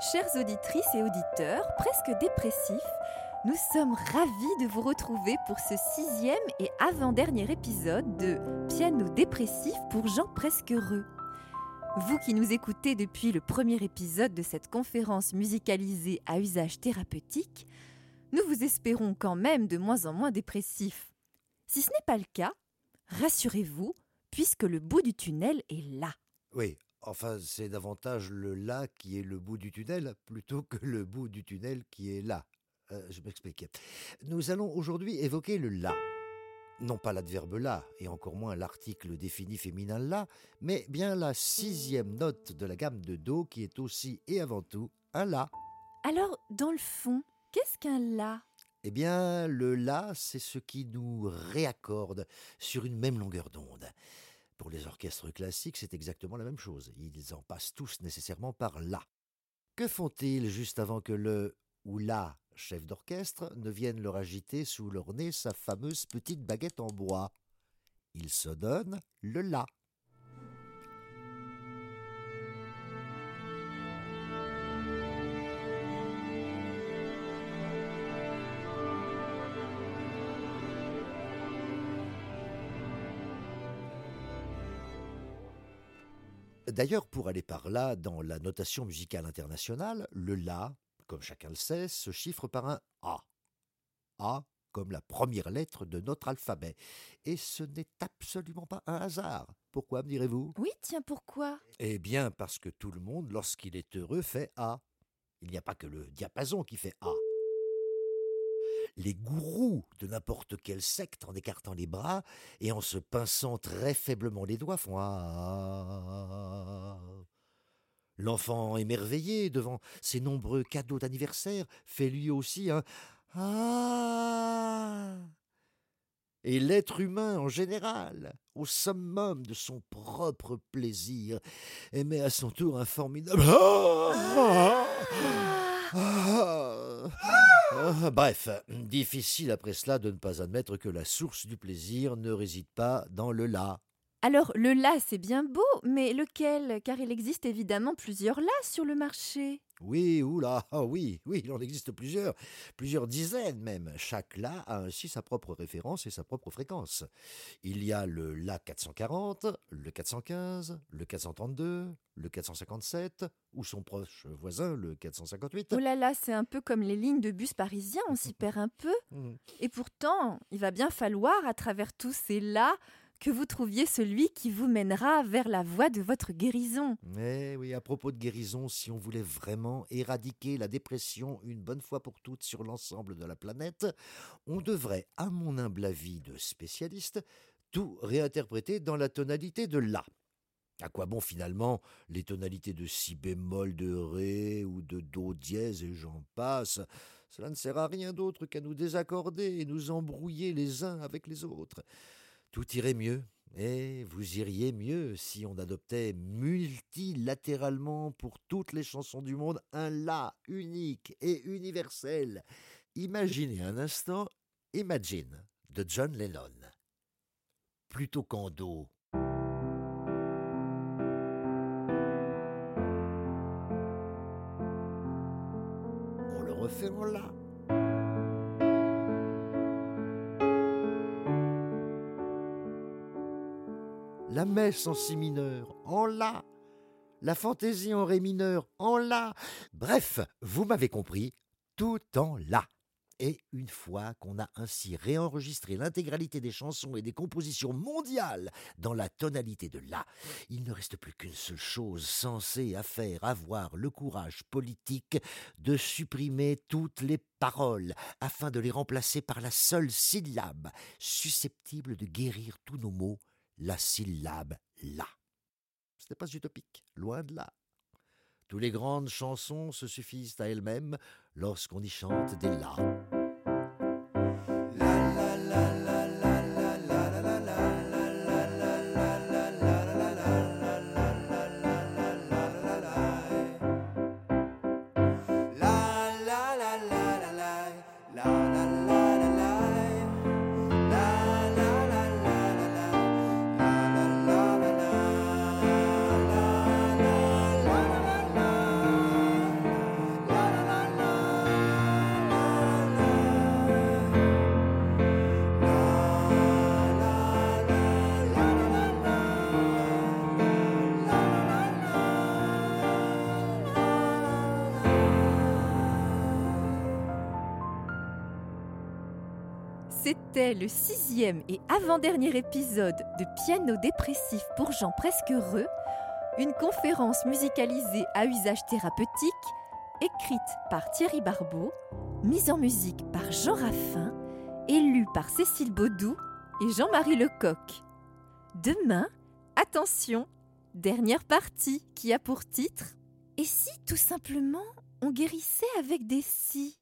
Chères auditrices et auditeurs, presque dépressifs, nous sommes ravis de vous retrouver pour ce sixième et avant-dernier épisode de Piano dépressif pour gens presque heureux. Vous qui nous écoutez depuis le premier épisode de cette conférence musicalisée à usage thérapeutique, nous vous espérons quand même de moins en moins dépressifs. Si ce n'est pas le cas, rassurez-vous, puisque le bout du tunnel est là. Oui, enfin, c'est davantage le là qui est le bout du tunnel plutôt que le bout du tunnel qui est là. Euh, je m'explique. Nous allons aujourd'hui évoquer le là. Non pas l'adverbe là, et encore moins l'article défini féminin là, mais bien la sixième note de la gamme de Do qui est aussi et avant tout un la. Alors, dans le fond, qu'est-ce qu'un la Eh bien, le la, c'est ce qui nous réaccorde sur une même longueur d'onde. Pour les orchestres classiques, c'est exactement la même chose. Ils en passent tous nécessairement par la. Que font-ils juste avant que le ou la chef d'orchestre ne vienne leur agiter sous leur nez sa fameuse petite baguette en bois? Ils se donnent le la. D'ailleurs, pour aller par là, dans la notation musicale internationale, le La, comme chacun le sait, se chiffre par un A. A comme la première lettre de notre alphabet. Et ce n'est absolument pas un hasard. Pourquoi, me direz-vous? Oui, tiens, pourquoi? Eh bien, parce que tout le monde, lorsqu'il est heureux, fait A. Il n'y a pas que le diapason qui fait A. Les gourous de n'importe quelle secte, en écartant les bras et en se pinçant très faiblement les doigts, font A. L'enfant émerveillé devant ces nombreux cadeaux d'anniversaire fait lui aussi un Ah. Et l'être humain en général, au summum de son propre plaisir, émet à son tour un formidable Ah. Ah Ah, Bref, difficile après cela de ne pas admettre que la source du plaisir ne réside pas dans le là. Alors, le la, c'est bien beau, mais lequel? Car il existe évidemment plusieurs la sur le marché. Oui, oula, ah oui, oui, il en existe plusieurs, plusieurs dizaines même. Chaque La a ainsi sa propre référence et sa propre fréquence. Il y a le La 440, le 415, le 432, le 457, ou son proche voisin, le 458. Oh là là, c'est un peu comme les lignes de bus parisiens, on s'y perd un peu. Mhm. Et pourtant, il va bien falloir, à travers tous ces là, que vous trouviez celui qui vous mènera vers la voie de votre guérison. Mais oui, à propos de guérison, si on voulait vraiment éradiquer la dépression une bonne fois pour toutes sur l'ensemble de la planète, on devrait, à mon humble avis de spécialiste, tout réinterpréter dans la tonalité de La. À quoi bon finalement les tonalités de Si bémol, de Ré ou de Do dièse et j'en passe? Cela ne sert à rien d'autre qu'à nous désaccorder et nous embrouiller les uns avec les autres. Tout irait mieux, et vous iriez mieux si on adoptait multilatéralement pour toutes les chansons du monde un La unique et universel. Imaginez un instant Imagine de John Lennon. Plutôt qu'en Do. On le refait en La. La messe en si mineur, en la, la fantaisie en ré mineur, en la. Bref, vous m'avez compris, tout en la. Et une fois qu'on a ainsi réenregistré l'intégralité des chansons et des compositions mondiales dans la tonalité de La, il ne reste plus qu'une seule chose censée à faire avoir le courage politique de supprimer toutes les paroles afin de les remplacer par la seule syllabe susceptible de guérir tous nos maux, la syllabe La. Ce n'est pas utopique, loin de là. Toutes les grandes chansons se suffisent à elles-mêmes lorsqu'on y chante des La. C'était le sixième et avant-dernier épisode de Piano dépressif pour gens presque heureux, une conférence musicalisée à usage thérapeutique, écrite par Thierry Barbeau, mise en musique par Jean Raffin et lue par Cécile Baudou et Jean-Marie Lecoq. Demain, attention, dernière partie qui a pour titre Et si tout simplement on guérissait avec des si?